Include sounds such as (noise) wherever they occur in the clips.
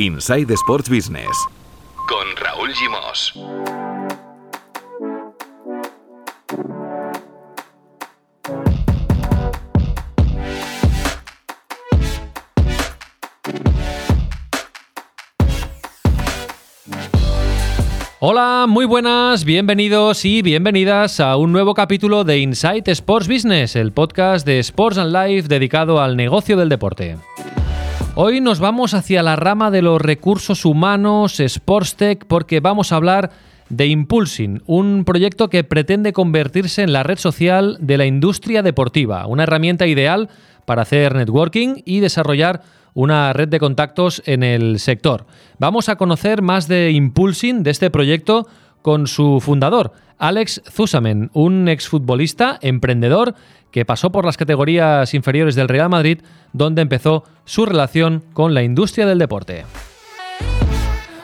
Inside Sports Business con Raúl Gimos. Hola, muy buenas, bienvenidos y bienvenidas a un nuevo capítulo de Inside Sports Business, el podcast de Sports and Life dedicado al negocio del deporte. Hoy nos vamos hacia la rama de los recursos humanos, Sports Tech, porque vamos a hablar de Impulsing, un proyecto que pretende convertirse en la red social de la industria deportiva, una herramienta ideal para hacer networking y desarrollar una red de contactos en el sector. Vamos a conocer más de Impulsing, de este proyecto, con su fundador, Alex Zusamen, un exfutbolista, emprendedor, que pasó por las categorías inferiores del Real Madrid, donde empezó su relación con la industria del deporte.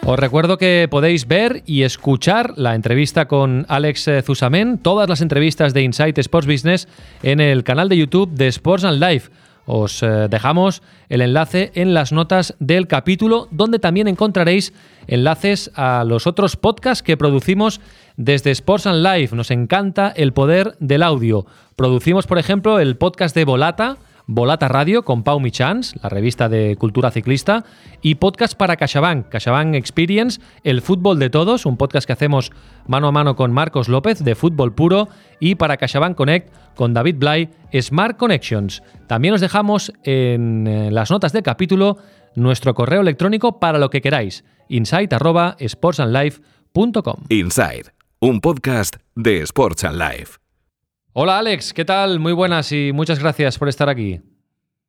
Os recuerdo que podéis ver y escuchar la entrevista con Alex Zusamen, todas las entrevistas de Insight Sports Business en el canal de YouTube de Sports and Life os eh, dejamos el enlace en las notas del capítulo, donde también encontraréis enlaces a los otros podcasts que producimos desde Sports and Life. Nos encanta el poder del audio. Producimos, por ejemplo, el podcast de Volata Volata Radio con Pau Michans, la revista de cultura ciclista, y podcast para CaixaBank, CaixaBank Experience, el fútbol de todos, un podcast que hacemos mano a mano con Marcos López de fútbol puro, y para CaixaBank Connect con David Blay, Smart Connections. También os dejamos en eh, las notas del capítulo nuestro correo electrónico para lo que queráis, insight@sportsandlife.com. Inside, un podcast de Sports and Life. Hola Alex, ¿qué tal? Muy buenas y muchas gracias por estar aquí.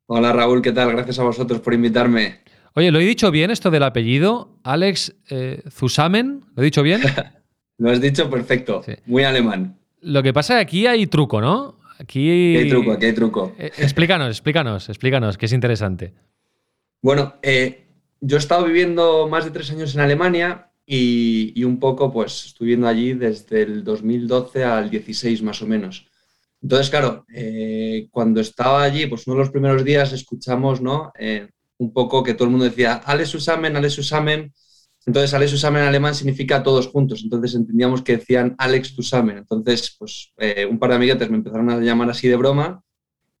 Hola Raúl, ¿qué tal? Gracias a vosotros por invitarme. Oye, ¿lo he dicho bien esto del apellido? Alex eh, Zusamen, ¿lo he dicho bien? (laughs) lo has dicho perfecto, muy alemán. Lo que pasa es que aquí hay truco, ¿no? Aquí... hay truco, aquí hay truco. Eh, explícanos, explícanos, explícanos, que es interesante. Bueno, eh, yo he estado viviendo más de tres años en Alemania y, y, un poco, pues, estuve viviendo allí desde el 2012 al 16 más o menos. Entonces, claro, eh, cuando estaba allí, pues uno de los primeros días escuchamos, ¿no? Eh, un poco que todo el mundo decía, Alex Usamen, Alex Usamen. Entonces, Alex Usamen en alemán significa todos juntos. Entonces, entendíamos que decían Alex Usamen. Entonces, pues eh, un par de amiguetes me empezaron a llamar así de broma.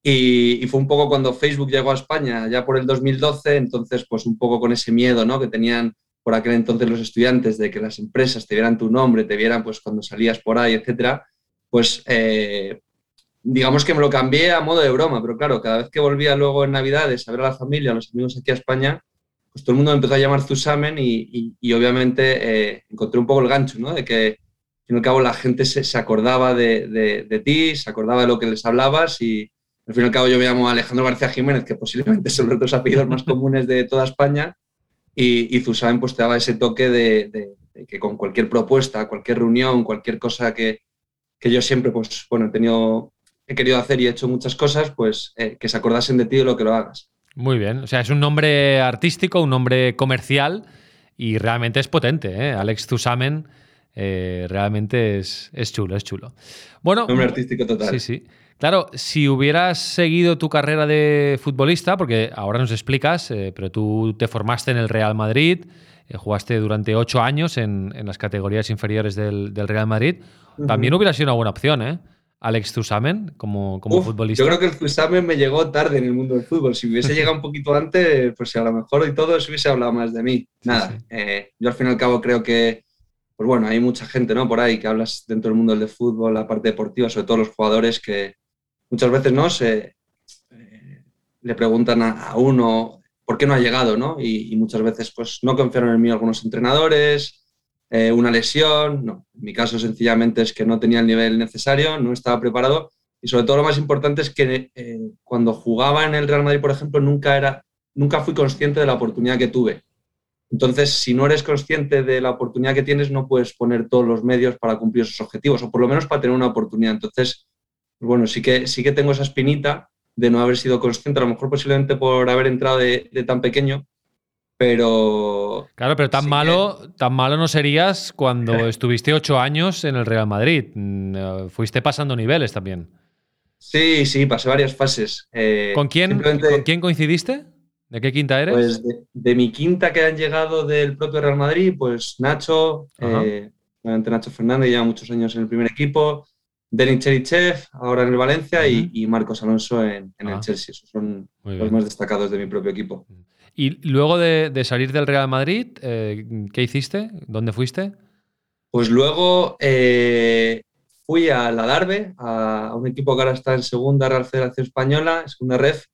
Y, y, fue un poco cuando Facebook llegó a España, ya por el 2012. Entonces, pues un poco con ese miedo, ¿no? Que tenían por aquel entonces los estudiantes de que las empresas te vieran tu nombre, te vieran pues cuando salías por ahí, etcétera, pues eh, digamos que me lo cambié a modo de broma, pero claro, cada vez que volvía luego en Navidades a ver a la familia, a los amigos aquí a España, pues todo el mundo me empezó a llamar Zusamen y, y, obviamente eh, encontré un poco el gancho, ¿no? De que al fin y al cabo la gente se, se acordaba de, de, de, ti, se acordaba de lo que les hablabas y al fin y al cabo yo me llamo Alejandro García Jiménez, que posiblemente (laughs) son los dos apellidos más comunes de toda España y, y Zusamen pues te daba ese toque de, de, que con cualquier propuesta, cualquier reunión, cualquier cosa que, que yo siempre pues bueno he tenido he querido hacer y he hecho muchas cosas, pues eh, que se acordasen de ti de lo que lo hagas. Muy bien, o sea, es un nombre artístico, un nombre comercial y realmente es potente, ¿eh? Alex Zusamen eh, realmente es, es, chulo, es chulo. Bueno, nombre artístico total. Sí, sí. Claro, si hubieras seguido tu carrera de futbolista, porque ahora nos explicas, eh, pero tú te formaste en el Real Madrid, eh, jugaste durante ocho años en, en, las categorías inferiores del, del Real Madrid, uh -huh. también hubiera sido una buena opción, ¿eh? Alex Zusamen como, como Uf, futbolista? Yo creo que el Zusamen me llegó tarde en el mundo del fútbol. Si hubiese (laughs) llegado un poquito antes, pues a lo mejor y todo se hubiese hablado más de mí. Nada, sí, sí. Eh, yo al fin y al cabo creo que, pues bueno, hay mucha gente ¿no? por ahí que hablas dentro del mundo del fútbol, la parte deportiva, sobre todo los jugadores que muchas veces no se eh, le preguntan a, a, uno por qué no ha llegado, ¿no? Y, y muchas veces pues no confiaron en mí algunos entrenadores, eh, una lesión, no. En mi caso sencillamente es que no tenía el nivel necesario, no estaba preparado y sobre todo lo más importante es que eh, cuando jugaba en el Real Madrid, por ejemplo, nunca, era, nunca fui consciente de la oportunidad que tuve. Entonces, si no eres consciente de la oportunidad que tienes, no puedes poner todos los medios para cumplir esos objetivos, o por lo menos para tener una oportunidad. Entonces, pues bueno, sí que, sí que tengo esa espinita de no haber sido consciente, a lo mejor posiblemente por haber entrado de, de tan pequeño, pero. Claro, pero tan sí malo, que... tan malo no serías cuando (laughs) estuviste ocho años en el Real Madrid. Mm, fuiste pasando niveles también. Sí, sí, pasé varias fases. Eh, ¿Con, quién, simplemente... ¿Con quién coincidiste? ¿De qué quinta eres? Pues de, mi quinta que han llegado del propio Real Madrid, pues Nacho, eh, Nacho Fernández, lleva muchos años en el primer equipo, Denis Cherichev, ahora en el Valencia, y, Marcos Alonso en, el ah. Chelsea. Esos son los más destacados de mi propio equipo. Y luego de, salir del Real Madrid, eh, ¿qué hiciste? ¿Dónde fuiste? Pues luego eh, fui a la Darbe, a, un equipo que ahora está en segunda Real Federación Española, segunda ref,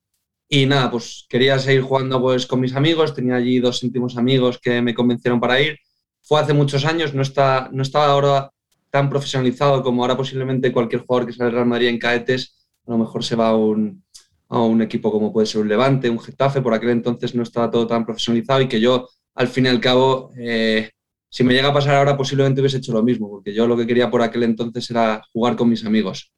y nada, pues quería seguir jugando pues, con mis amigos, tenía allí dos íntimos amigos que me convencieron para ir. Fue hace muchos años, no, está, no estaba ahora tan profesionalizado como ahora posiblemente cualquier jugador que sale del Real Madrid en caetes, a lo mejor se va a un, a un equipo como puede ser un Levante, un Getafe, por aquel entonces no estaba todo tan profesionalizado y que yo, al fin y al cabo, eh, si me llega a pasar ahora, posiblemente hubiese hecho lo mismo, porque yo lo que quería por aquel entonces era jugar con mis amigos.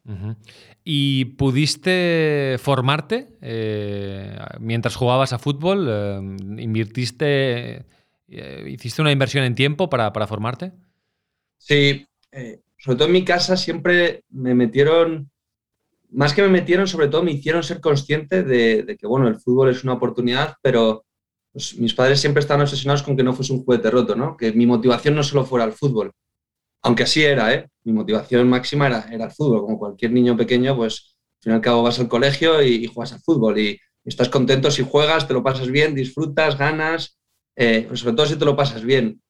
¿Y pudiste formarte eh, mientras jugabas a fútbol? Eh, ¿Invirtiste, hiciste una inversión en tiempo para, para formarte? Sí, sobre todo en mi casa siempre me metieron más que me metieron, sobre todo me hicieron ser consciente de, que, bueno, el fútbol es una oportunidad, pero pues, mis padres siempre estaban obsesionados con que no fuese un juguete roto, ¿no? Que mi motivación no solo fuera el fútbol. Aunque así era, ¿eh? Mi motivación máxima era, era el fútbol. Como cualquier niño pequeño, pues al fin y cabo vas al colegio y, juegas al fútbol. Y, estás contento si juegas, te lo pasas bien, disfrutas, ganas, eh, pues sobre todo si te lo pasas bien.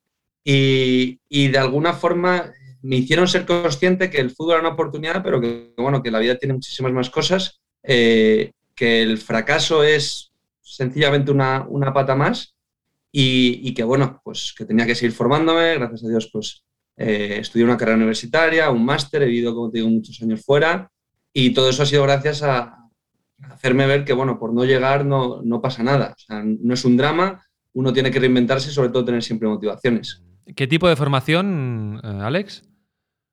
Y de alguna forma me hicieron ser consciente que el fútbol era una oportunidad, pero que, bueno, que la vida tiene muchísimas más cosas, eh, que el fracaso es sencillamente una, pata más y, que, bueno, pues que tenía que seguir formándome. Gracias a Dios, pues eh, estudié una carrera universitaria, un máster, he vivido, como te digo, muchos años fuera y todo eso ha sido gracias a, hacerme ver que, bueno, por no llegar no, no pasa nada. No es un drama, uno tiene que reinventarse y sobre todo tener siempre motivaciones. ¿Qué tipo de formación, eh, Alex?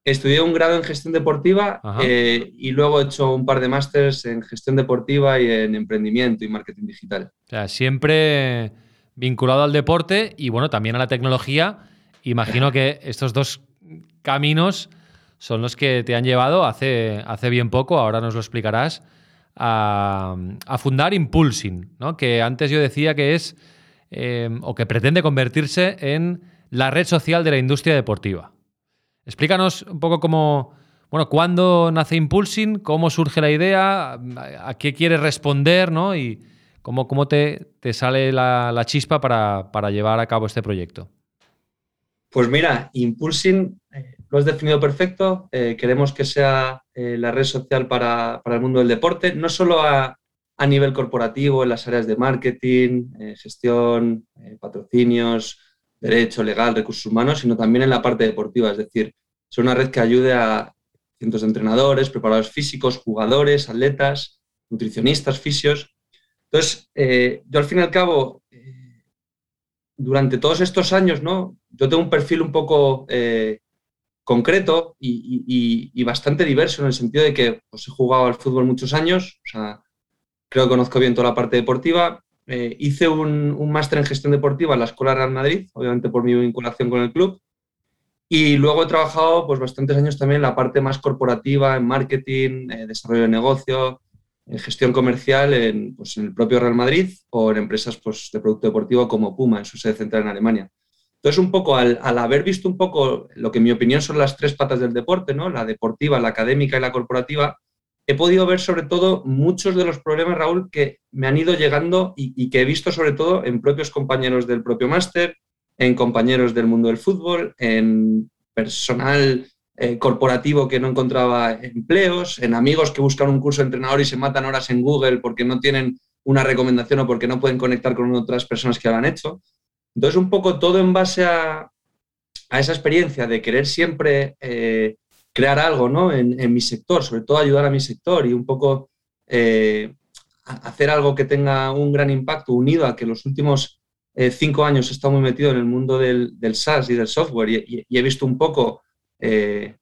Estudié un grado en gestión deportiva eh, y luego he hecho un par de másters en gestión deportiva y en emprendimiento y marketing digital. O sea, siempre vinculado al deporte y bueno, también a la tecnología. Imagino que estos dos caminos son los que te han llevado hace, hace bien poco, ahora nos lo explicarás, a, fundar Impulsing, ¿no? que antes yo decía que es eh, o que pretende convertirse en la red social de la industria deportiva. Explícanos un poco cómo, bueno, cuándo nace Impulsing, cómo surge la idea, a qué quieres responder, ¿no? Y cómo, cómo te, sale la, chispa para, llevar a cabo este proyecto. Pues mira, Impulsing eh, lo has definido perfecto. Eh, queremos que sea eh, la red social para, el mundo del deporte, no solo a, a, nivel corporativo, en las áreas de marketing, gestión, patrocinios, derecho, legal, recursos humanos, sino también en la parte deportiva, es decir, es una red que ayude a cientos de entrenadores, preparadores físicos, jugadores, atletas, nutricionistas, fisios. Entonces, eh, yo al fin y al cabo, eh, durante todos estos años, ¿no? Yo tengo un perfil un poco eh, concreto y, bastante diverso en el sentido de que pues, he jugado al fútbol muchos años, o sea, creo que conozco bien toda la parte deportiva, hice un, máster en gestión deportiva en la Escuela Real Madrid, obviamente por mi vinculación con el club. Y luego he trabajado pues, bastantes años también en la parte más corporativa, en marketing, eh, desarrollo de negocio, en gestión comercial en, pues, en, el propio Real Madrid o en empresas pues, de producto deportivo como Puma, en su sede central en Alemania. Entonces, un poco al, haber visto un poco lo que en mi opinión son las tres patas del deporte, ¿no? la deportiva, la académica y la corporativa, he podido ver sobre todo muchos de los problemas, Raúl, que me han ido llegando y, que he visto sobre todo en propios compañeros del propio máster, en compañeros del mundo del fútbol, en personal eh, corporativo que no encontraba empleos, en amigos que buscan un curso de entrenador y se matan horas en Google porque no tienen una recomendación o porque no pueden conectar con otras personas que lo han hecho. Entonces, un poco todo en base a, esa experiencia de querer siempre eh, crear algo ¿no? en, mi sector, sobre todo ayudar a mi sector y un poco eh, hacer algo que tenga un gran impacto unido a que los últimos eh, cinco años he estado muy metido en el mundo del, SaaS y del software y, he visto un poco eh,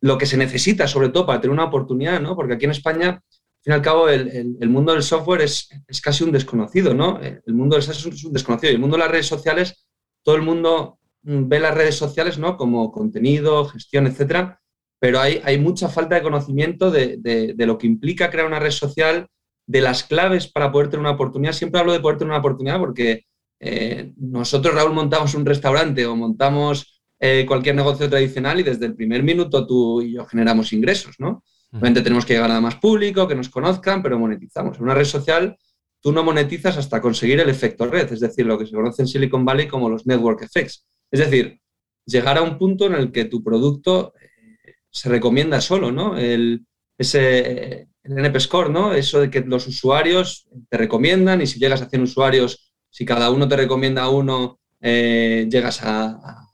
lo que se necesita sobre todo para tener una oportunidad, ¿no? porque aquí en España, al fin y al cabo, el, mundo del software es, es, casi un desconocido, ¿no? El mundo del SaaS es un desconocido y el mundo de las redes sociales, todo el mundo Mm, ve las redes sociales ¿no? como contenido, gestión, etcétera, pero hay, hay mucha falta de conocimiento de, lo que implica crear una red social, de las claves para poder tener una oportunidad. Siempre hablo de poder tener una oportunidad porque eh, nosotros, Raúl, montamos un restaurante o montamos eh, cualquier negocio tradicional y desde el primer minuto tú y yo generamos ingresos, ¿no? Obviamente tenemos que llegar a más público, que nos conozcan, pero monetizamos. En una red social tú no monetizas hasta conseguir el efecto red, es decir, lo que se conoce en Silicon Valley como los network effects. Es decir, llegar a un punto en el que tu producto eh, se recomienda solo, ¿no? El, ese el NP Score, ¿no? Eso de que los usuarios te recomiendan y si llegas a 100 usuarios, si cada uno te recomienda a uno, eh, llegas a,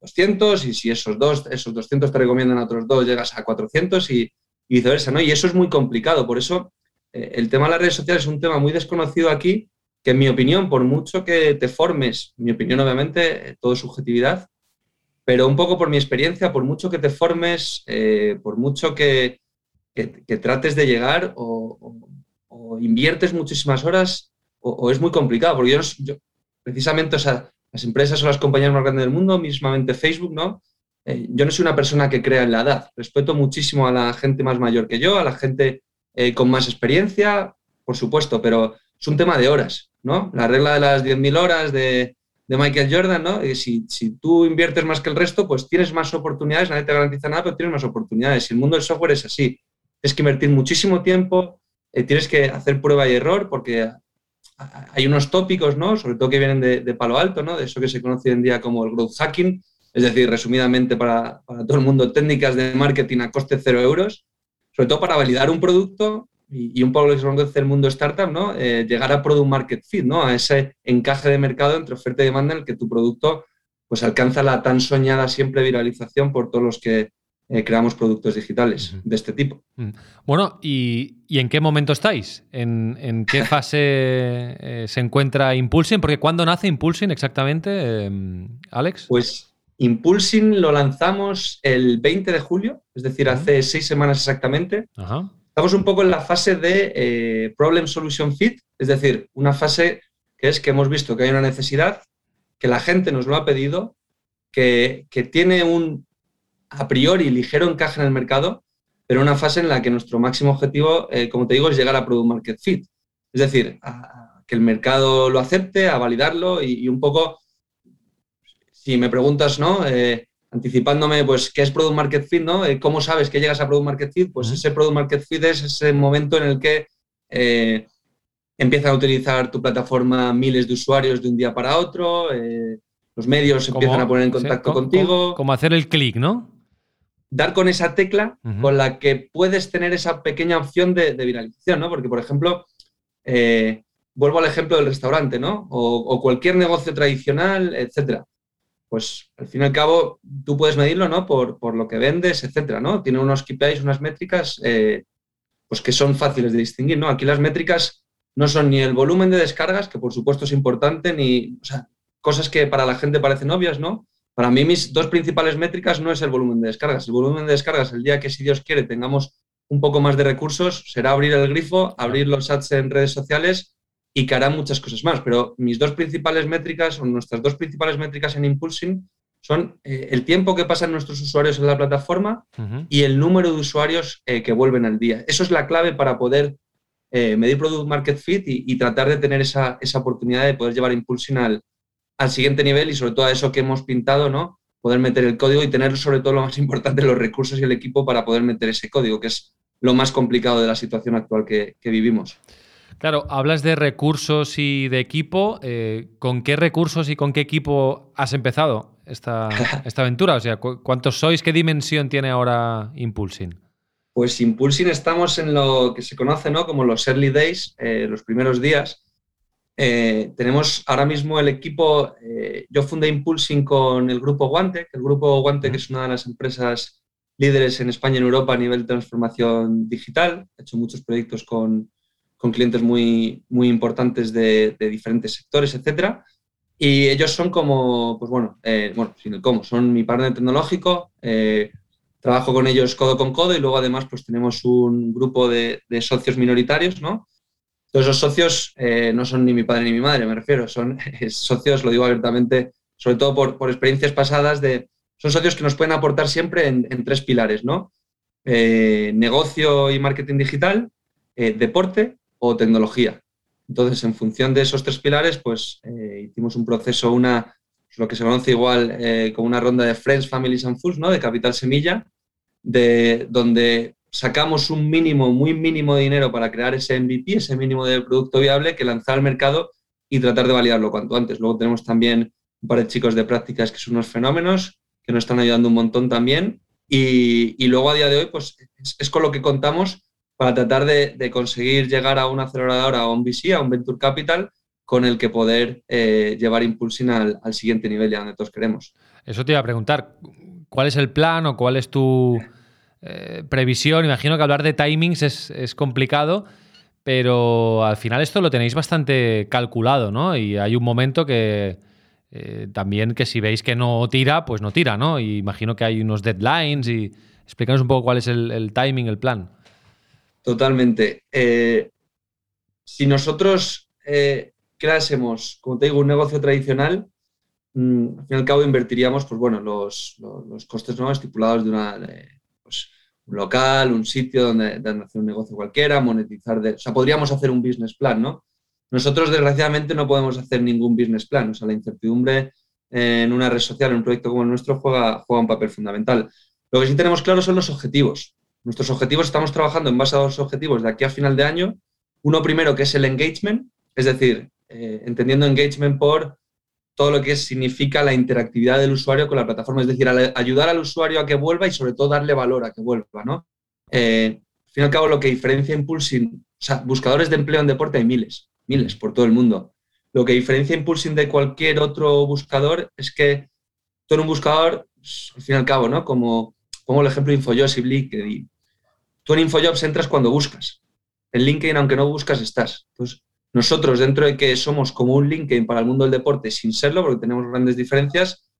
200 y si esos, dos, esos 200 te recomiendan a otros dos, llegas a 400 y, viceversa, ¿no? Y eso es muy complicado. Por eso eh, el tema de las redes sociales es un tema muy desconocido aquí, que en mi opinión, por mucho que te formes, mi opinión obviamente, eh, todo es subjetividad, pero un poco por mi experiencia, por mucho que te formes, por mucho que, que, trates de llegar o, inviertes muchísimas horas o, es muy complicado, porque yo, precisamente, las empresas o las compañías más grandes del mundo, mismamente Facebook, ¿no? Eh, yo no soy una persona que crea en la edad, respeto muchísimo a la gente más mayor que yo, a la gente eh, con más experiencia, por supuesto, pero es un tema de horas, ¿no? La regla de las 10.000 horas de, Michael Jordan, ¿no? Y si, si, tú inviertes más que el resto, pues tienes más oportunidades, nadie te garantiza nada, pero tienes más oportunidades. Y el mundo del software es así tienes que invertir muchísimo tiempo, eh, tienes que hacer prueba y error porque hay unos tópicos, ¿no? Sobre todo que vienen de, Palo Alto, ¿no? De eso que se conoce hoy en día como el growth hacking, es decir, resumidamente para, todo el mundo, técnicas de marketing a coste cero euros, sobre todo para validar un producto y, un poco lo que se conoce el mundo startup, ¿no? Eh, llegar a product market fit, ¿no? A ese encaje de mercado entre oferta y demanda en el que tu producto pues alcanza la tan soñada siempre viralización por todos los que eh, creamos productos digitales de este tipo. Mm. Bueno, ¿y, en qué momento estáis? ¿En, qué (laughs) fase eh, se encuentra Impulsing? Porque ¿cuándo nace Impulsing exactamente, em, Alex? Pues Impulsing lo lanzamos el 20 de julio, es decir, hace seis semanas exactamente. Estamos un poco en la fase de eh, Problem Solution Fit, es decir, una fase que es que hemos visto que hay una necesidad, que la gente nos lo ha pedido, que, que tiene un a priori ligero encaje en el mercado, pero una fase en la que nuestro máximo objetivo, eh, como te digo, es llegar a Product Market Fit. Es decir, a, que el mercado lo acepte, a validarlo y, un poco, si me preguntas, ¿no? Eh, anticipándome, pues, ¿qué es Product Market Fit, no? Eh, ¿Cómo sabes que llegas a Product Market Fit? Pues ese Product Market Fit es ese momento en el que empiezan a utilizar tu plataforma miles de usuarios de un día para otro, los medios empiezan a poner en contacto contigo. Como hacer el clic, ¿no? Dar con esa tecla con la que puedes tener esa pequeña opción de, viralización, ¿no? Porque, por ejemplo, eh, vuelvo al ejemplo del restaurante, ¿no? O, cualquier negocio tradicional, etcétera. Pues al fin y al cabo, tú puedes medirlo, ¿no? Por, lo que vendes, etcétera, ¿no? Tiene unos KPIs, unas métricas, eh, pues que son fáciles de distinguir, ¿no? Aquí las métricas no son ni el volumen de descargas, que por supuesto es importante, ni, o sea, cosas que para la gente parecen obvias, ¿no? Para mí mis dos principales métricas no es el volumen de descargas. El volumen de descargas, el día que si Dios quiere tengamos un poco más de recursos, será abrir el grifo, abrir los ads en redes sociales y que hará muchas cosas más. Pero mis dos principales métricas, o nuestras dos principales métricas en Impulsing, son eh, el tiempo que pasan nuestros usuarios en la plataforma y el número de usuarios eh, que vuelven al día. Eso es la clave para poder eh, medir Product Market Fit y, tratar de tener esa, esa, oportunidad de poder llevar Impulsing al, al siguiente nivel y sobre todo a eso que hemos pintado, ¿no? Poder meter el código y tener sobre todo lo más (laughs) importante, los recursos y el equipo para poder meter ese código, que es lo más complicado de la situación actual que, vivimos. Claro, hablas de recursos y de equipo. Eh, ¿Con qué recursos y con qué equipo has empezado esta, (laughs) esta aventura? O sea, ¿cuántos sois? ¿Qué dimensión tiene ahora Impulsing? Pues Impulsing estamos en lo que se conoce ¿no? como los early days, eh, los primeros días, eh, tenemos ahora mismo el equipo, eh, yo fundé Impulsing con el grupo Guante, el grupo Guante que es una de las empresas líderes en España y en Europa a nivel de transformación digital. He hecho muchos proyectos con, con clientes muy, muy importantes de, diferentes sectores, etcétera. Y ellos son como, pues bueno, eh, bueno, sin el cómo, son mi partner tecnológico. trabajo con ellos codo con codo y luego además pues tenemos un grupo de, de socios minoritarios, ¿no? Todos esos socios eh, no son ni mi padre ni mi madre, me refiero, son (laughs) socios, lo digo abiertamente, sobre todo por, experiencias pasadas, de, son socios que nos pueden aportar siempre en, tres pilares, ¿no? Eh, negocio y marketing digital, eh, deporte o tecnología. Entonces, en función de esos tres pilares, pues hicimos un proceso, una, lo que se conoce igual como una ronda de Friends, Families and Fools, ¿no? de capital semilla, de, donde sacamos un mínimo, muy mínimo de dinero para crear ese MVP, ese mínimo de producto viable que lanzar al mercado y tratar de validarlo cuanto antes. Luego tenemos también un par de chicos de prácticas que son unos fenómenos, que nos están ayudando un montón también. Y, luego a día de hoy, pues es, con lo que contamos para tratar de, conseguir llegar a una aceleradora, o un VC, a un Venture Capital, con el que poder eh, llevar Impulsing al, siguiente nivel y a donde todos queremos. Eso te iba a preguntar, ¿cuál es el plan o cuál es tu eh, previsión? Imagino que hablar de timings es, es complicado, pero al final esto lo tenéis bastante calculado, ¿no? Y hay un momento que eh, también que si veis que no tira, pues no tira, ¿no? Y imagino que hay unos deadlines y explícanos un poco cuál es el, timing, el plan. Totalmente. Eh, si nosotros creásemos, como te digo, un negocio tradicional, mm, al fin y al cabo invertiríamos, pues bueno, los, costes ¿no? estipulados de una, local, un sitio donde, hacer un negocio cualquiera, monetizar, de, o sea, podríamos hacer un business plan, ¿no? Nosotros, desgraciadamente, no podemos hacer ningún business plan. O sea, la incertidumbre en una red social, en un proyecto como el nuestro, juega, juega un papel fundamental. Lo que sí tenemos claro son los objetivos. Nuestros objetivos, estamos trabajando en base a dos objetivos de aquí a final de año. Uno primero que es el engagement, es decir, eh, entendiendo engagement por todo lo que significa la interactividad del usuario con la plataforma, es decir, ayudar al usuario a que vuelva y sobre todo darle valor a que vuelva. ¿no? Eh, al fin y al cabo, lo que diferencia Impulsing, o sea, buscadores de empleo en deporte hay miles miles por todo el mundo. Lo que diferencia Impulsing de cualquier otro buscador es que tú en un buscador, pues, al fin y al cabo, ¿no? Como pongo el ejemplo de Infojobs y LinkedIn. Tú en Infojobs entras cuando buscas. En LinkedIn, aunque no buscas, estás. Entonces, nosotros, dentro de que somos como un LinkedIn para el mundo del deporte, sin serlo, porque tenemos grandes diferencias,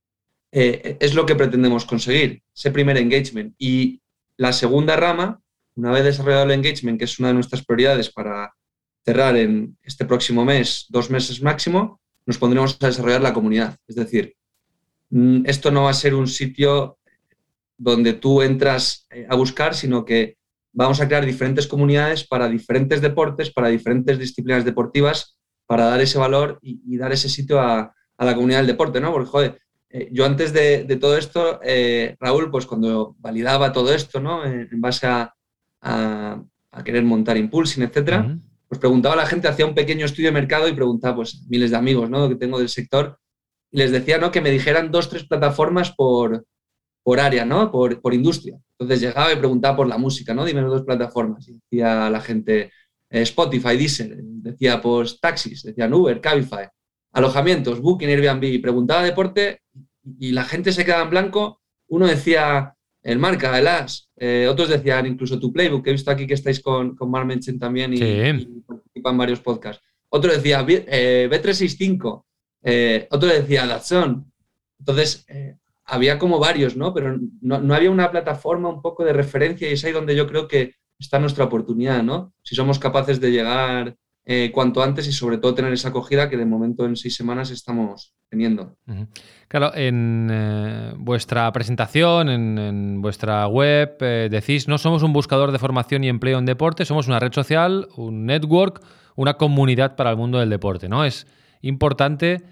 eh, es lo que pretendemos conseguir, ese primer engagement. Y la segunda rama, una vez desarrollado el engagement, que es una de nuestras prioridades para, cerrar en este próximo mes, dos meses máximo, nos pondremos a desarrollar la comunidad. Es decir, mm, esto no va a ser un sitio donde tú entras eh, a buscar, sino que vamos a crear diferentes comunidades para diferentes deportes, para diferentes disciplinas deportivas, para dar ese valor y, dar ese sitio a, la comunidad del deporte, ¿no? Porque, joder, eh, yo antes de, todo esto, eh, Raúl, pues cuando validaba todo esto, ¿no? En, base a, querer montar Impulsing, etcétera, pues preguntaba a la gente, hacía un pequeño estudio de mercado y preguntaba, pues miles de amigos ¿no? que tengo del sector, y les decía ¿no? que me dijeran dos, tres plataformas por, por área, ¿no? por, por industria. Entonces llegaba y preguntaba por la música, ¿no? dime dos plataformas. Y decía la gente eh, Spotify, Deezer, decía pues taxis, decían Uber, Cabify, alojamientos, Booking, Airbnb. Y preguntaba deporte y la gente se quedaba en blanco. Uno decía el marca, el as. Eh, otros decían incluso tu playbook, que he visto aquí que estáis con, con Menchen también y, participan varios podcasts. Otro decía eh, B365, eh, otro decía Datsun. Entonces, había como varios, ¿no? Pero no, no, había una plataforma un poco de referencia y es ahí donde yo creo que está nuestra oportunidad, ¿no? Si somos capaces de llegar eh, cuanto antes y sobre todo tener esa acogida que de momento en seis semanas estamos teniendo. Claro, en eh, vuestra presentación, en, vuestra web, eh, decís, no somos un buscador de formación y empleo en deporte, somos una red social, un network, una comunidad para el mundo del deporte, ¿no? Es importante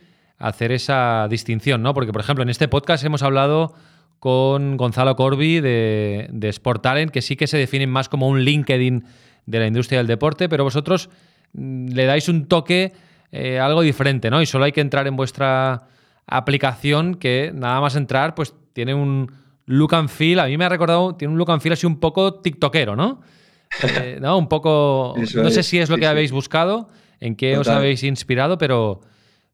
hacer esa distinción, ¿no? Porque, por ejemplo, en este podcast hemos hablado con Gonzalo Corbi de, de Sport Talent, que sí que se definen más como un LinkedIn de la industria del deporte, pero vosotros Mm, le dais un toque eh, algo diferente, ¿no? Y solo hay que entrar en vuestra aplicación que nada más entrar, pues tiene un look and feel, a mí me ha recordado, tiene un look and feel así un poco tiktokero, ¿no? (laughs) Eh, ¿no? Un poco, no sé si es lo que habéis buscado, en qué os habéis inspirado, pero,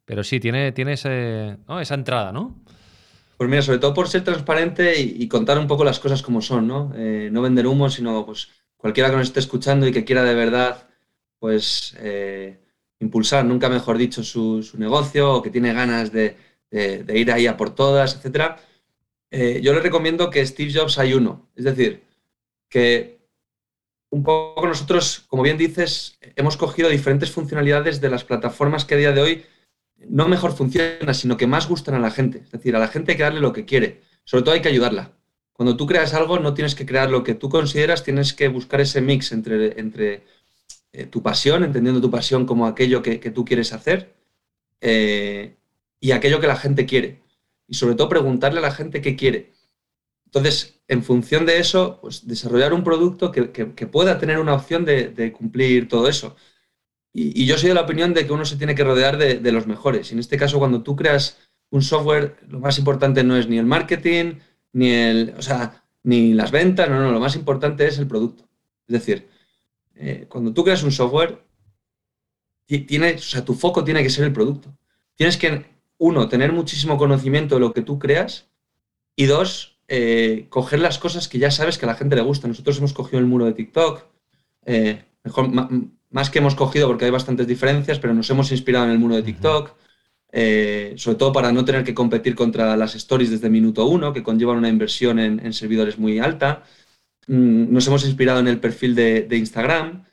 pero sí, tiene, esa entrada, ¿no? Pues mira, sobre todo por ser transparente y, contar un poco las cosas como son, ¿no? Eh, no vender humo, sino pues cualquiera que nos esté escuchando y que quiera de verdad pues eh, impulsar, nunca mejor dicho, su, negocio o que tiene ganas de, ir ahí a por todas, etcétera, eh, yo le recomiendo que Steve Jobs hay uno. Es decir, que un poco nosotros, como bien dices, hemos cogido diferentes funcionalidades de las plataformas que a día de hoy no mejor funcionan, sino que más gustan a la gente. Es decir, a la gente hay que darle lo que quiere. Sobre todo hay que ayudarla. Cuando tú creas algo, no tienes que crear lo que tú consideras, tienes que buscar ese mix entre, entre eh, tu pasión, entendiendo tu pasión como aquello que, tú quieres hacer eh, y aquello que la gente quiere. Y sobre todo preguntarle a la gente qué quiere. Entonces, en función de eso, pues desarrollar un producto que, pueda tener una opción de, cumplir todo eso. Y, yo soy de la opinión de que uno se tiene que rodear de, los mejores. Y en este caso, cuando tú creas un software, lo más importante no es ni el marketing, ni el, o sea, ni las ventas, no, no, lo más importante es el producto. Es decir, eh, cuando tú creas un software, tiene, o sea, tu foco tiene que ser el producto. Tienes que, uno, tener muchísimo conocimiento de lo que tú creas y dos, eh, coger las cosas que ya sabes que a la gente le gusta. Nosotros hemos cogido el muro de TikTok, eh, mejor, más que hemos cogido porque hay bastantes diferencias, pero nos hemos inspirado en el muro de TikTok. sobre todo para no tener que competir contra las stories desde minuto uno, que conllevan una inversión en servidores muy alta. Mm, nos hemos inspirado en el perfil de, Instagram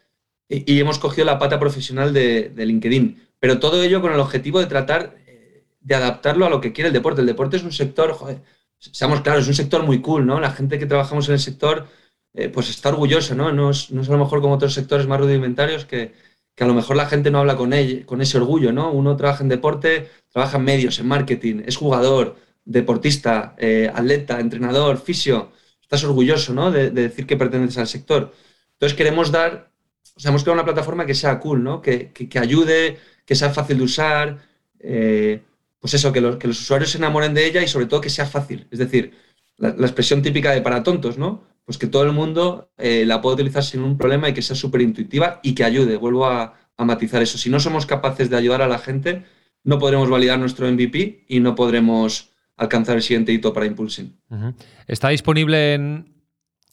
y, hemos cogido la pata profesional de, LinkedIn. Pero todo ello con el objetivo de tratar eh, de adaptarlo a lo que quiere el deporte. El deporte es un sector, joder, seamos claros, es un sector muy cool, ¿no? La gente que trabajamos en el sector, eh, pues está orgullosa, ¿no? No es, a lo mejor como otros sectores más rudimentarios que, a lo mejor la gente no habla con, él, con ese orgullo, ¿no? Uno trabaja en deporte, trabaja en medios, en marketing, es jugador, deportista, eh, atleta, entrenador, fisio estás orgulloso ¿no? de, decir que perteneces al sector. Entonces queremos dar, o sea, hemos creado una plataforma que sea cool, ¿no? que, que, ayude, que sea fácil de usar, eh, pues eso, que que los, usuarios se enamoren de ella y sobre todo que sea fácil. Es decir, la, expresión típica de para tontos, ¿no? Pues que todo el mundo eh, la pueda utilizar sin un problema y que sea súper intuitiva y que ayude. Vuelvo a, a matizar eso. Si no somos capaces de ayudar a la gente, no podremos validar nuestro MVP y no podremos alcanzar el siguiente hito para Impulsing. Está disponible en,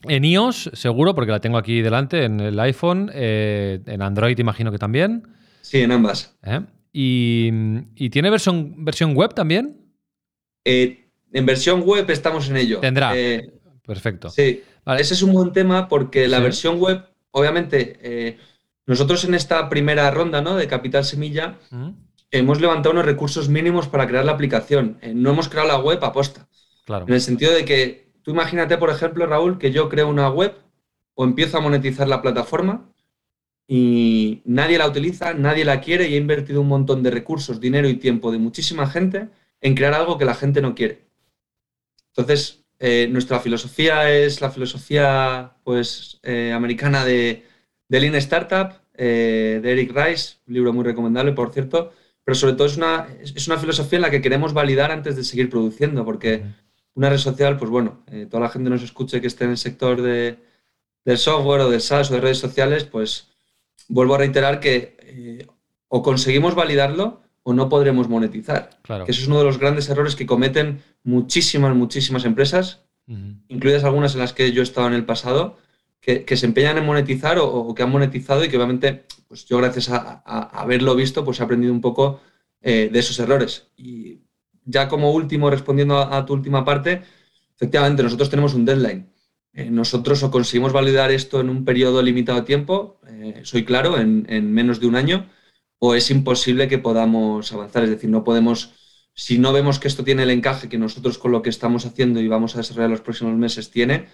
iOS, seguro, porque la tengo aquí delante, en el iPhone, eh, en Android imagino que también. Sí, en ambas. ¿Eh? ¿Y, tiene versión, versión web también? Eh, en versión web estamos en ello. Tendrá. Perfecto. Sí. Ese es un buen tema porque la versión web, obviamente, nosotros en esta primera ronda ¿no? de Capital Semilla, hemos levantado unos recursos mínimos para crear la aplicación. Eh, no hemos creado la web aposta. Claro. En el sentido de que tú imagínate, por ejemplo, Raúl, que yo creo una web o empiezo a monetizar la plataforma y nadie la utiliza, nadie la quiere y he invertido un montón de recursos, dinero y tiempo de muchísima gente en crear algo que la gente no quiere. Entonces, eh, nuestra filosofía es la filosofía pues, eh, americana de, de Lean Startup, de Eric Rice, un libro muy recomendable, por cierto, pero sobre todo es una, es una filosofía en la que queremos validar antes de seguir produciendo, porque una red social, pues bueno, eh, toda la gente nos escuche que esté en el sector de, del software o del SaaS o de redes sociales, pues vuelvo a reiterar que eh, o conseguimos validarlo o no podremos monetizar. Claro. Que eso es uno de los grandes errores que cometen muchísimas, muchísimas empresas, incluidas algunas en las que yo he estado en el pasado, que, se empeñan en monetizar o, que han monetizado y que obviamente, pues yo gracias a, haberlo visto, pues he aprendido un poco eh, de esos errores. Y ya como último, respondiendo a, tu última parte, efectivamente, nosotros tenemos un deadline. Eh, nosotros o conseguimos validar esto en un periodo limitado de tiempo, eh, soy claro, en, en, menos de un año, o es imposible que podamos avanzar. Es decir, no podemos, si no vemos que esto tiene el encaje que nosotros con lo que estamos haciendo y vamos a desarrollar los próximos meses tiene,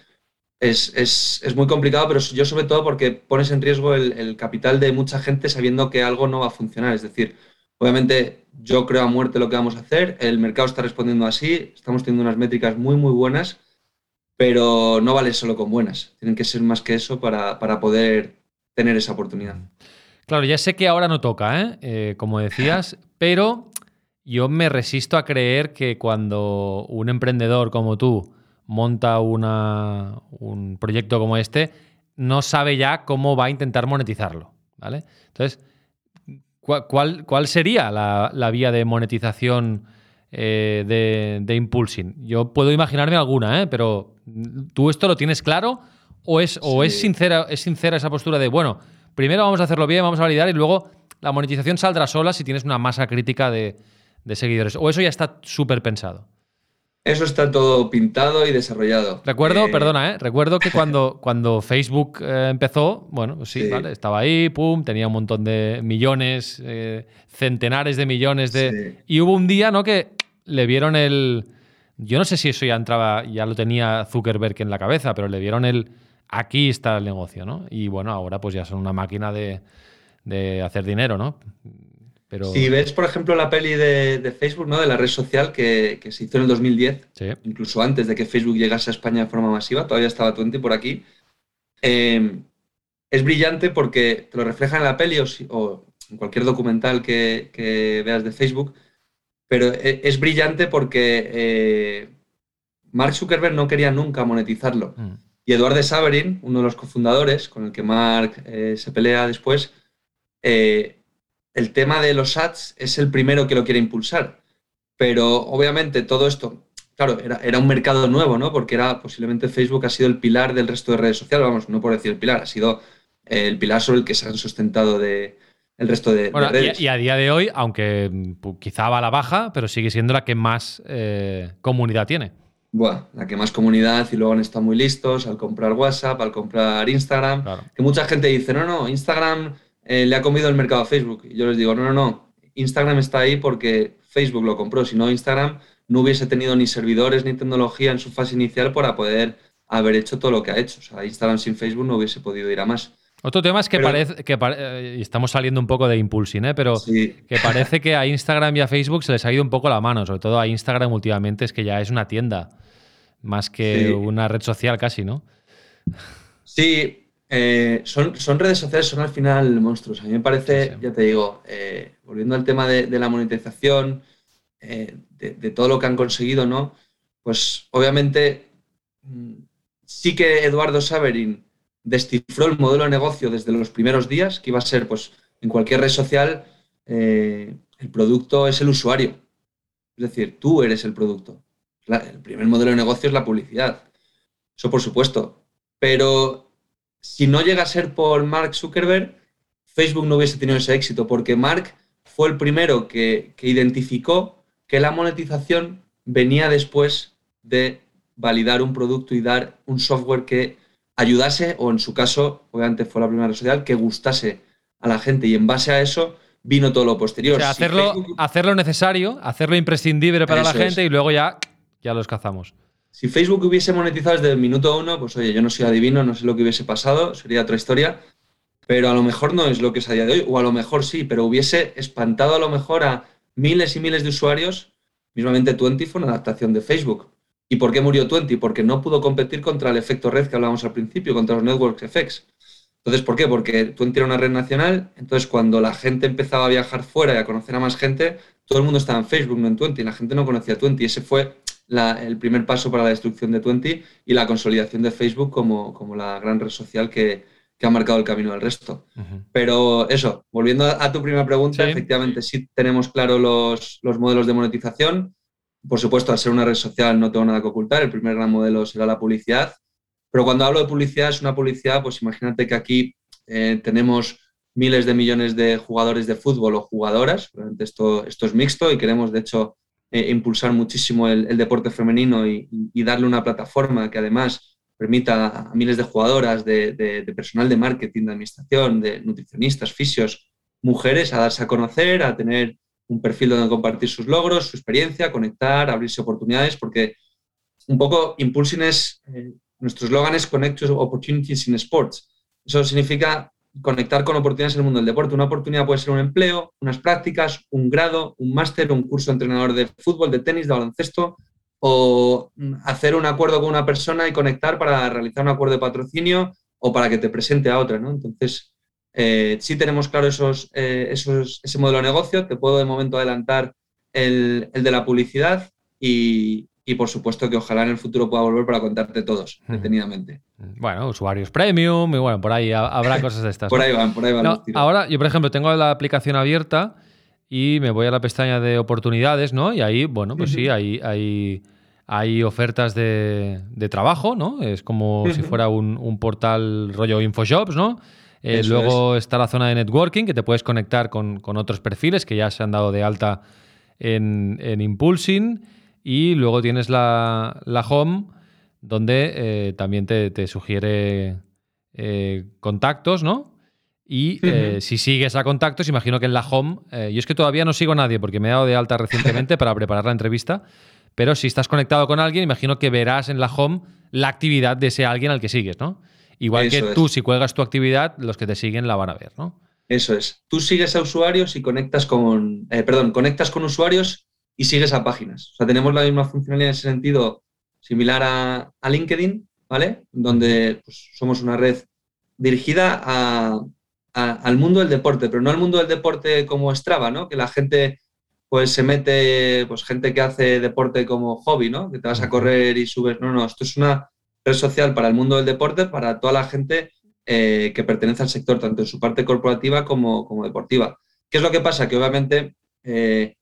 es, muy complicado, pero yo sobre todo porque pones en riesgo el, capital de mucha gente sabiendo que algo no va a funcionar. Es decir, obviamente yo creo a muerte lo que vamos a hacer, el mercado está respondiendo así, estamos teniendo unas métricas muy, muy buenas, pero no vale solo con buenas, tienen que ser más que eso para, poder tener esa oportunidad. Claro, ya sé que ahora no toca, ¿eh? Eh, como decías, (laughs) pero yo me resisto a creer que cuando un emprendedor como tú monta una, un proyecto como este, no sabe ya cómo va a intentar monetizarlo. ¿vale? Entonces, ¿cuál, cuál sería la, vía de monetización eh, de, de, Impulsing? Yo puedo imaginarme alguna, ¿eh? pero ¿tú esto lo tienes claro? ¿O, es, o es, sincera, es sincera esa postura de, bueno, primero vamos a hacerlo bien, vamos a validar y luego la monetización saldrá sola si tienes una masa crítica de, de seguidores? ¿O eso ya está súper pensado? Eso está todo pintado y desarrollado. Recuerdo, eh, perdona, ¿eh? recuerdo que (laughs) cuando, cuando Facebook eh, empezó, bueno, pues sí, ¿vale? Estaba ahí, pum, tenía un montón de millones, eh, centenares de millones de. Y hubo un día, ¿no? Que le vieron el. Yo no sé si eso ya entraba, ya lo tenía Zuckerberg en la cabeza, pero le vieron el, aquí está el negocio, ¿no? Y bueno, ahora pues ya son una máquina de, hacer dinero, ¿no? Pero... Si ves, por ejemplo, la peli de, Facebook, ¿no? De la red social que, se hizo en el 2010, incluso antes de que Facebook llegase a España de forma masiva, todavía estaba Twenty por aquí. Eh, es brillante porque te lo refleja en la peli o, en cualquier documental que, veas de Facebook, pero e, es, brillante porque eh, Mark Zuckerberg no quería nunca monetizarlo. Mm. Y Eduardo Saverin, uno de los cofundadores, con el que Mark eh, se pelea después, eh, el tema de los ads es el primero que lo quiere impulsar. Pero obviamente todo esto, claro, era, era, un mercado nuevo, ¿no? Porque era posiblemente Facebook ha sido el pilar del resto de redes sociales, vamos, no por decir el pilar, ha sido el pilar sobre el que se han sustentado de, el resto de, redes. Y, a día de hoy, aunque mm, quizá va a la baja, pero sigue siendo la que más eh, comunidad tiene. Buah, la que más comunidad y luego han estado muy listos al comprar WhatsApp, al comprar Instagram. Que mucha gente dice, no, no, Instagram eh, le ha comido el mercado a Facebook. Y yo les digo, no, no, no, Instagram está ahí porque Facebook lo compró. Si no, Instagram no hubiese tenido ni servidores ni tecnología en su fase inicial para poder haber hecho todo lo que ha hecho. O sea, Instagram sin Facebook no hubiese podido ir a más. Otro tema es que parece que eh, y estamos saliendo un poco de impulsing, ¿eh? pero que parece que a Instagram y a Facebook se les ha ido un poco la mano, sobre todo a Instagram últimamente es que ya es una tienda, más que una red social casi, ¿no? Sí, eh, son, son, redes sociales, son al final monstruos. A mí me parece, ya te digo, eh, volviendo al tema de, la monetización, de, de, todo lo que han conseguido, ¿no? Pues obviamente mm, sí que Eduardo Saverin descifró el modelo de negocio desde los primeros días, que iba a ser, pues, en cualquier red social, eh, el producto es el usuario. Es decir, tú eres el producto. el primer modelo de negocio es la publicidad. Eso por supuesto. Pero si no llega a ser por Mark Zuckerberg, Facebook no hubiese tenido ese éxito, porque Mark fue el primero que, que identificó que la monetización venía después de validar un producto y dar un software que ayudase, o en su caso, obviamente fue la primera red social, que gustase a la gente y en base a eso vino todo lo posterior. O sea, hacerlo, necesario, hacerlo imprescindible para la gente y luego ya, ya los cazamos. Si Facebook hubiese monetizado desde el minuto uno, pues oye, yo no soy adivino, no sé lo que hubiese pasado, sería otra historia, pero a lo mejor no es lo que es a día de hoy, o a lo mejor sí, pero hubiese espantado a lo mejor a miles y miles de usuarios, mismamente Twenty fue una adaptación de Facebook. ¿Y por qué murió Twenty? Porque no pudo competir contra el efecto red que hablábamos al principio, contra los network effects. Entonces, ¿por qué? Porque Twenty era una red nacional, entonces cuando la gente empezaba a viajar fuera y a conocer a más gente, todo el mundo estaba en Facebook, no en Twenty, y la gente no conocía a Twenty. Ese fue el primer paso para la destrucción de Twenty y la consolidación de Facebook como, como la gran red social que, ha marcado el camino del resto. Pero eso, volviendo a tu primera pregunta, efectivamente sí tenemos claro los, los modelos de monetización por supuesto, al ser una red social no tengo nada que ocultar, el primer gran modelo será la publicidad, pero cuando hablo de publicidad es una publicidad, pues imagínate que aquí eh, tenemos miles de millones de jugadores de fútbol o jugadoras, esto, esto es mixto y queremos de hecho eh, impulsar muchísimo el, deporte femenino y, darle una plataforma que además permita a miles de jugadoras, de, de personal de marketing, de administración, de nutricionistas, fisios, mujeres a darse a conocer, a tener un perfil donde compartir sus logros, su experiencia, conectar, abrirse oportunidades, porque un poco Impulsing es, eh, nuestro eslogan es Connect to Opportunities in Sports. Eso significa conectar con oportunidades en el mundo del deporte. Una oportunidad puede ser un empleo, unas prácticas, un grado, un máster, un curso entrenador de fútbol, de tenis, de baloncesto, o hacer un acuerdo con una persona y conectar para realizar un acuerdo de patrocinio o para que te presente a otra. ¿no? Entonces, eh, sí tenemos claro esos, eh, esos, ese modelo de negocio. Te puedo de momento adelantar el, de la publicidad y, por supuesto que ojalá en el futuro pueda volver para contarte todos detenidamente. Bueno, usuarios premium y bueno, por ahí habrá (laughs) cosas de estas. por ahí van, por ahí van. ahora, yo por ejemplo tengo la aplicación abierta y me voy a la pestaña de oportunidades, ¿no? Y ahí, bueno, pues sí, hay, hay, hay ofertas de, trabajo, ¿no? Es como si fuera un, un portal rollo InfoShops, ¿no? Eh, luego está la zona de networking, que te puedes conectar con, otros perfiles que ya se han dado de alta en, Impulsing. Y luego tienes la, home, donde eh, también te, sugiere eh, contactos, ¿no? Y si sigues a contactos, imagino que en la home, yo es que todavía no sigo a nadie porque me he dado de alta recientemente (laughs) para preparar la entrevista, pero si estás conectado con alguien, imagino que verás en la home la actividad de ese alguien al que sigues, ¿no? Igual que tú, si cuelgas tu actividad, los que te siguen la van a ver, ¿no? Eso es. Tú sigues a usuarios y conectas con, eh, perdón, conectas con usuarios y sigues a páginas. O sea, tenemos la misma funcionalidad en ese sentido similar a, LinkedIn, ¿vale? Donde pues, somos una red dirigida al mundo del deporte, pero no al mundo del deporte como Strava, ¿no? Que la gente pues se mete, pues gente que hace deporte como hobby, ¿no? Que te vas a correr y subes. No, no, esto es una red social para el mundo del deporte, para toda la gente eh, que pertenece al sector, tanto en su parte corporativa como, como deportiva. ¿Qué es lo que pasa? Que obviamente eh,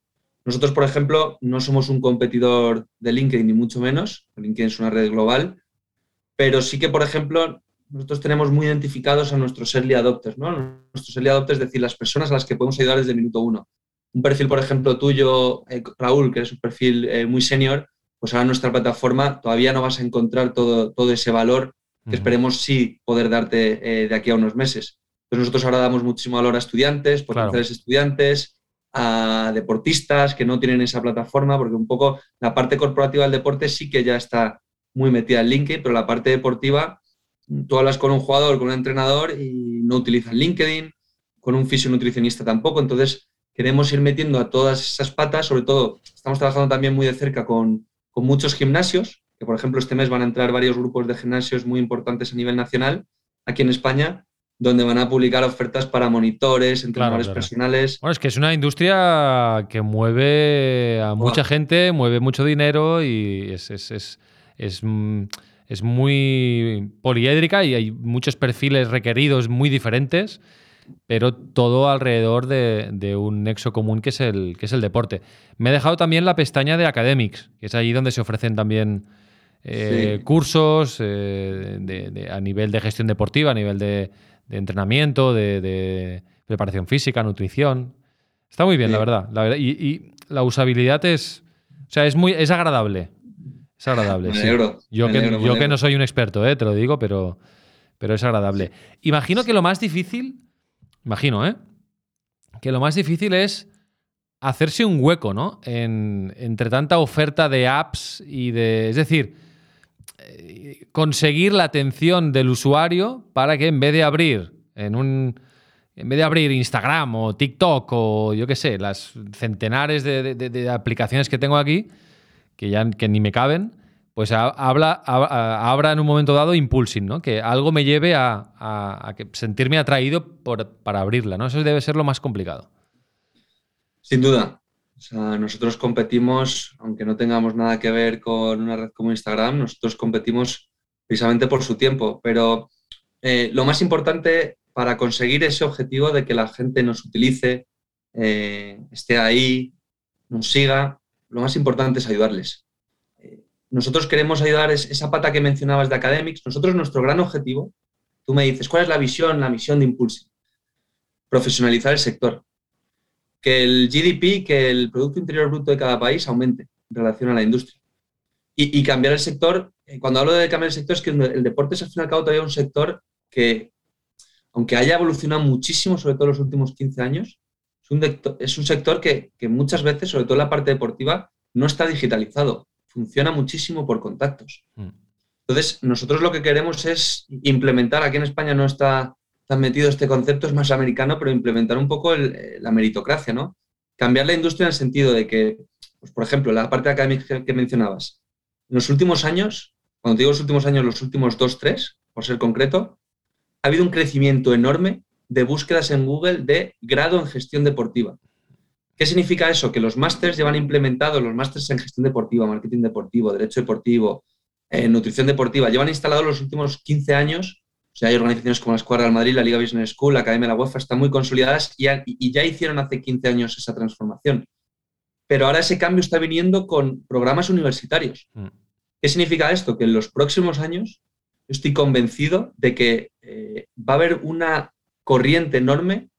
nosotros, por ejemplo, no somos un competidor de LinkedIn, ni mucho menos. LinkedIn es una red global, pero sí que, por ejemplo, nosotros tenemos muy identificados a nuestros early adopters, ¿no? Nuestros early adopters, es decir, las personas a las que podemos ayudar desde el minuto uno. Un perfil, por ejemplo, tuyo, eh, Raúl, que es un perfil muy senior, pues ahora en nuestra plataforma todavía no vas a encontrar todo, todo ese valor que esperemos sí poder darte eh, de aquí a unos meses. Entonces nosotros ahora damos muchísimo valor a estudiantes, potenciales estudiantes, a deportistas que no tienen esa plataforma, porque un poco la parte corporativa del deporte sí que ya está muy metida en LinkedIn, pero la parte deportiva, tú hablas con un jugador, con un entrenador y no utilizan LinkedIn, con un fisionutricionista tampoco, entonces queremos ir metiendo a todas esas patas, sobre todo estamos trabajando también muy de cerca con, con muchos gimnasios, que por ejemplo este mes van a entrar varios grupos de gimnasios muy importantes a nivel nacional aquí en España, donde van a publicar ofertas para monitores, entrenadores personales. Bueno, es que es una industria que mueve a mucha gente, mueve mucho dinero y es, es, es, es, mm, es muy poliédrica y hay muchos perfiles requeridos muy diferentes pero todo alrededor de, un nexo común que es, el, que es el deporte. Me he dejado también la pestaña de Academics, que es allí donde se ofrecen también eh, cursos eh, a nivel de gestión deportiva, a nivel de, entrenamiento, de, preparación física, nutrición. Está muy bien, la verdad. La Y, la usabilidad es, o sea, es muy, es agradable. Es agradable. yo, que, yo que no soy un experto, eh, te lo digo, pero, pero es agradable. Imagino que lo más difícil, imagino, ¿eh? Que lo más difícil es hacerse un hueco, ¿no? entre tanta oferta de apps y de. Es decir, conseguir la atención del usuario para que en vez de abrir en un en vez de abrir Instagram o TikTok o yo qué sé, las centenares de, aplicaciones que tengo aquí, que ya que ni me caben, pues habla, abra en un momento dado impulsing, ¿no? Que algo me lleve a, sentirme atraído para abrirla, ¿no? Eso debe ser lo más complicado. Sin duda. O sea, nosotros competimos, aunque no tengamos nada que ver con una red como Instagram, nosotros competimos precisamente por su tiempo. Pero eh, lo más importante para conseguir ese objetivo de que la gente nos utilice, eh, esté ahí, nos siga, lo más importante es ayudarles. Nosotros queremos ayudar esa pata que mencionabas de Academics. Nosotros nuestro gran objetivo, tú me dices, ¿cuál es la visión, la misión de Impulse? Profesionalizar el sector que el GDP, que el Producto Interior Bruto de cada país aumente en relación a la industria. Y, cambiar el sector, eh, cuando hablo de cambiar el sector, es que el deporte es al fin y al cabo todavía un sector que, aunque haya evolucionado muchísimo, sobre todo en los últimos 15 años, es un, es un sector que, que, muchas veces, sobre todo en la parte deportiva, no está digitalizado. Funciona muchísimo por contactos. Mm. Entonces, nosotros lo que queremos es implementar, aquí en España no está han metido este concepto, es más americano, pero implementar un poco eh, la meritocracia, ¿no? Cambiar la industria en el sentido de que, pues, por ejemplo, la parte académica que mencionabas, en los últimos años, cuando te digo los últimos años, los últimos dos, tres, por ser concreto, ha habido un crecimiento enorme de búsquedas en Google de grado en gestión deportiva. ¿Qué significa eso? Que los másters llevan implementados, los másters en gestión deportiva, marketing deportivo, derecho deportivo, eh, nutrición deportiva, llevan instalados los últimos 15 años o sea, hay organizaciones como la Escuadra del Madrid, la Liga Business School, la Academia de la UEFA, están muy consolidadas y, ya hicieron hace 15 años esa transformación. Pero ahora ese cambio está viniendo con programas universitarios. Mm. ¿Qué significa esto? Que en los próximos años estoy convencido de que eh, va a haber una corriente enorme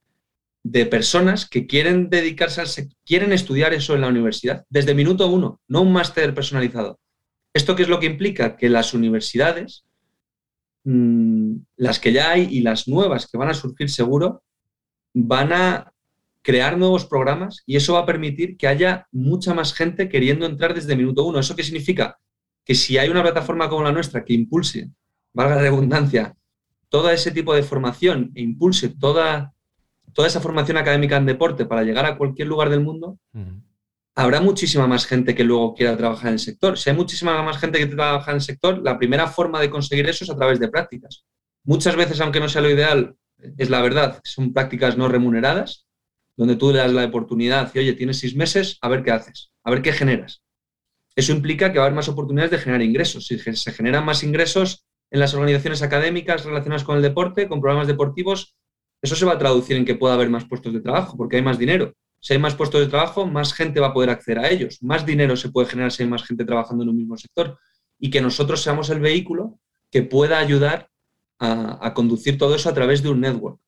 de personas que quieren dedicarse quieren estudiar eso en la universidad desde minuto uno, no un máster personalizado. ¿Esto qué es lo que implica? Que las universidades Mm, las que ya hay y las nuevas que van a surgir seguro, van a crear nuevos programas y eso va a permitir que haya mucha más gente queriendo entrar desde minuto uno. ¿Eso qué significa? Que si hay una plataforma como la nuestra que impulse, valga la redundancia, todo ese tipo de formación e impulse toda, toda esa formación académica en deporte para llegar a cualquier lugar del mundo, habrá muchísima más gente que luego quiera trabajar en el sector. Si hay muchísima más gente que trabaja en el sector, la primera forma de conseguir eso es a través de prácticas. Muchas veces, aunque no sea lo ideal, es la verdad, son prácticas no remuneradas, donde tú le das la oportunidad y, oye, tienes seis meses, a ver qué haces, a ver qué generas. Eso implica que va a haber más oportunidades de generar ingresos. Si se generan más ingresos en las organizaciones académicas relacionadas con el deporte, con programas deportivos, eso se va a traducir en que pueda haber más puestos de trabajo, porque hay más dinero. Si hay más puestos de trabajo, más gente va a poder acceder a ellos. Más dinero se puede generar si hay más gente trabajando en un mismo sector. Y que nosotros seamos el vehículo que pueda ayudar a, conducir todo eso a través de un network.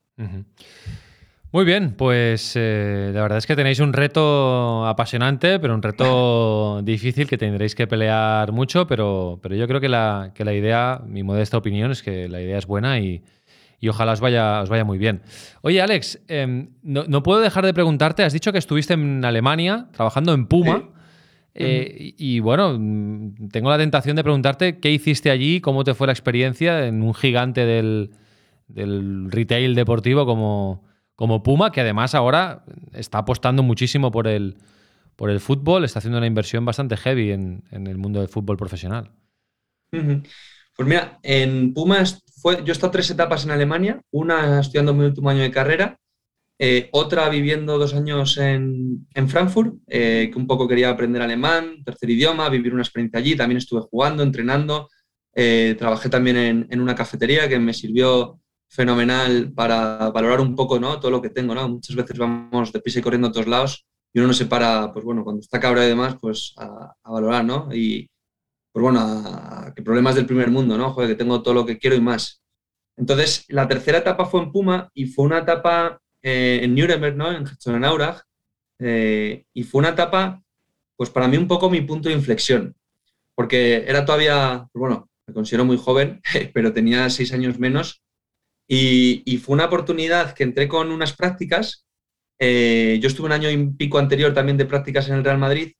Muy bien, pues eh, la verdad es que tenéis un reto apasionante, pero un reto (laughs) difícil que tendréis que pelear mucho, pero, pero yo creo que la, que la, idea, mi modesta opinión, es que la idea es buena y, y ojalá os vaya, os vaya muy bien. Oye, Alex, em, no, puedo dejar de preguntarte, has dicho que estuviste en Alemania trabajando en Puma. Eh, y, bueno, mm, tengo la tentación de preguntarte qué hiciste allí, cómo te fue la experiencia en un gigante del, del retail deportivo como, como Puma, que además ahora está apostando muchísimo por el, por el fútbol, está haciendo una inversión bastante heavy en, el mundo del fútbol profesional. Pues mira, en Puma fue, yo he estado tres etapas en Alemania, una estudiando mi último año de carrera, eh, otra viviendo dos años en, Frankfurt, eh, que un poco quería aprender alemán, tercer idioma, vivir una experiencia allí, también estuve jugando, entrenando, eh, trabajé también en, en, una cafetería que me sirvió fenomenal para valorar un poco ¿no? todo lo que tengo. ¿no? Muchas veces vamos de pisa y corriendo a todos lados y uno no se para, pues bueno, cuando está cabra y demás, pues a, valorar, ¿no? Y pues bueno, a, que problemas del primer mundo, ¿no? Joder, que tengo todo lo que quiero y más. Entonces, la tercera etapa fue en Puma y fue una etapa eh, en Nuremberg, ¿no? En Herzogenaurach. Eh, y fue una etapa, pues para mí un poco mi punto de inflexión, porque era todavía, pues bueno, me considero muy joven, (laughs) pero tenía seis años menos y, fue una oportunidad que entré con unas prácticas. Eh, yo estuve un año y pico anterior también de prácticas en el Real Madrid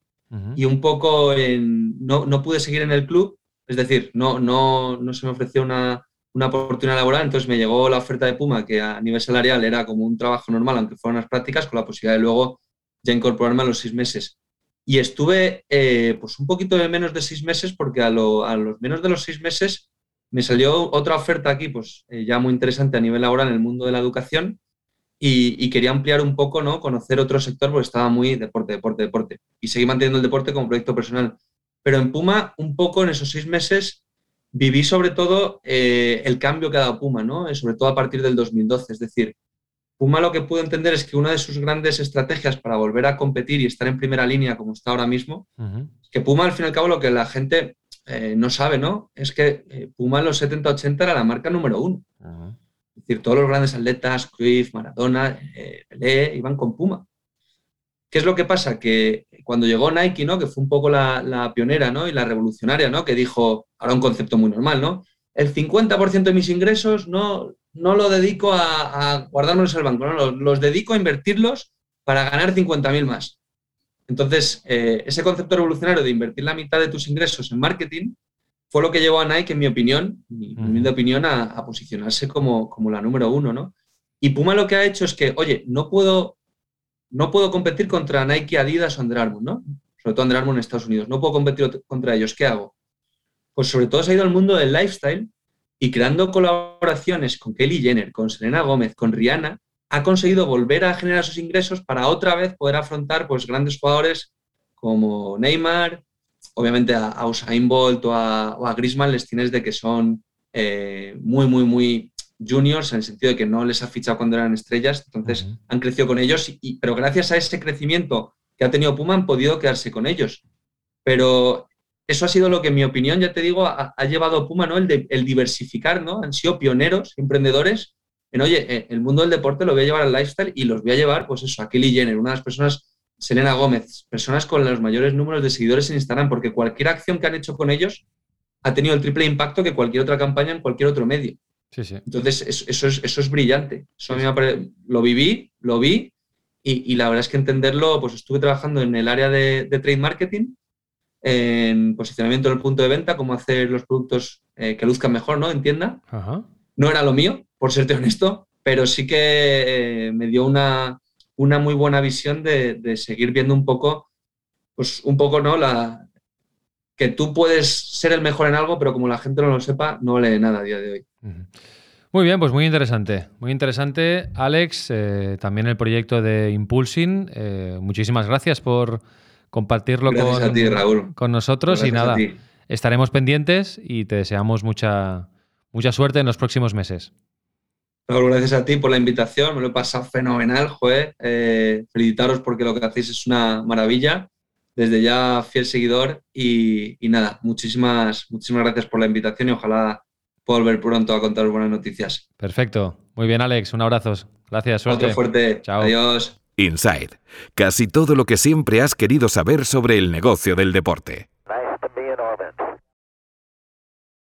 y un poco no, no, pude seguir en el club, es decir, no, no, no se me ofreció una, una, oportunidad laboral, entonces me llegó la oferta de Puma, que a nivel salarial era como un trabajo normal, aunque fueran unas prácticas, con la posibilidad de luego ya incorporarme a los seis meses. Y estuve eh, pues un poquito de menos de seis meses, porque a, a los menos de los seis meses me salió otra oferta aquí, pues eh, ya muy interesante a nivel laboral en el mundo de la educación y, quería ampliar un poco, ¿no? Conocer otro sector porque estaba muy deporte, deporte, deporte. Y seguí manteniendo el deporte como proyecto personal. Pero en Puma, un poco en esos seis meses, viví sobre todo eh, el cambio que ha dado Puma, ¿no? Eh, sobre todo a partir del 2012. Es decir, Puma lo que pude entender es que una de sus grandes estrategias para volver a competir y estar en primera línea como está ahora mismo, que Puma al fin y al cabo lo que la gente eh, no sabe, ¿no? Es que eh, Puma en los 70-80 era la marca número uno. Es decir, todos los grandes atletas, Cruyff, Maradona, eh, Pelé, iban con Puma. ¿Qué es lo que pasa? Que cuando llegó Nike, ¿no? Que fue un poco la, pionera, ¿no? Y la revolucionaria, ¿no? Que dijo, ahora un concepto muy normal, ¿no? El 50% de mis ingresos no, no lo dedico a, a guardármelos el banco, ¿no? Los, los dedico a invertirlos para ganar 50.000 más. Entonces, eh, ese concepto revolucionario de invertir la mitad de tus ingresos en marketing fue lo que llevó a Nike, en mi opinión, mi opinión, a, posicionarse como, como, la número uno, ¿no? Y Puma lo que ha hecho es que, oye, no puedo, no puedo competir contra Nike, Adidas o Under Armour, ¿no? Sobre todo Under Armour en Estados Unidos. No puedo competir contra ellos. ¿Qué hago? Pues sobre todo se ha ido al mundo del lifestyle y creando colaboraciones con Kelly Jenner, con Selena Gómez, con Rihanna, ha conseguido volver a generar sus ingresos para otra vez poder afrontar pues, grandes jugadores como Neymar, obviamente a, Usain Bolt o a, o Griezmann les tienes de que son eh, muy, muy, muy juniors en el sentido de que no les ha fichado cuando eran estrellas, entonces han crecido con ellos, y, pero gracias a ese crecimiento que ha tenido Puma han podido quedarse con ellos. Pero eso ha sido lo que, en mi opinión, ya te digo, ha, llevado a Puma, ¿no? El, de, el diversificar, ¿no? Han sido pioneros, emprendedores en, oye, eh, el mundo del deporte lo voy a llevar al lifestyle y los voy a llevar, pues eso, a Kelly Jenner, una de las personas, Selena Gómez, personas con los mayores números de seguidores en Instagram, porque cualquier acción que han hecho con ellos ha tenido el triple impacto que cualquier otra campaña en cualquier otro medio. Sí, sí. Entonces, eso, es, eso es brillante. Eso a mí me lo viví, lo vi y, la verdad es que entenderlo, pues estuve trabajando en el área de, trade marketing, en posicionamiento en el punto de venta, cómo hacer los productos eh, que luzcan mejor, ¿no? En tienda. Ajá no era lo mío, por serte (laughs) honesto, pero sí que eh, me dio una, una muy buena visión de, seguir viendo un poco, pues un poco, ¿no? La, que tú puedes ser el mejor en algo, pero como la gente no lo sepa, no vale nada a día de hoy. Muy bien, pues muy interesante. Muy interesante, Alex. Eh, también el proyecto de Impulsing. Eh, muchísimas gracias por compartirlo con, con, nosotros. y nada, estaremos pendientes y te deseamos mucha, mucha suerte en los próximos meses. Gracias a ti por la invitación. Me lo he pasado fenomenal, joder. Eh, felicitaros porque lo que hacéis es una maravilla. Desde ya, fiel seguidor. Y, y nada, muchísimas, muchísimas gracias por la invitación y ojalá volver pronto a contar buenas noticias. Perfecto. Muy bien, Alex. Un abrazo. Gracias. Suerte. Otro fuerte. Chao. Adiós. Inside. Casi todo lo que siempre has querido saber sobre el negocio del deporte.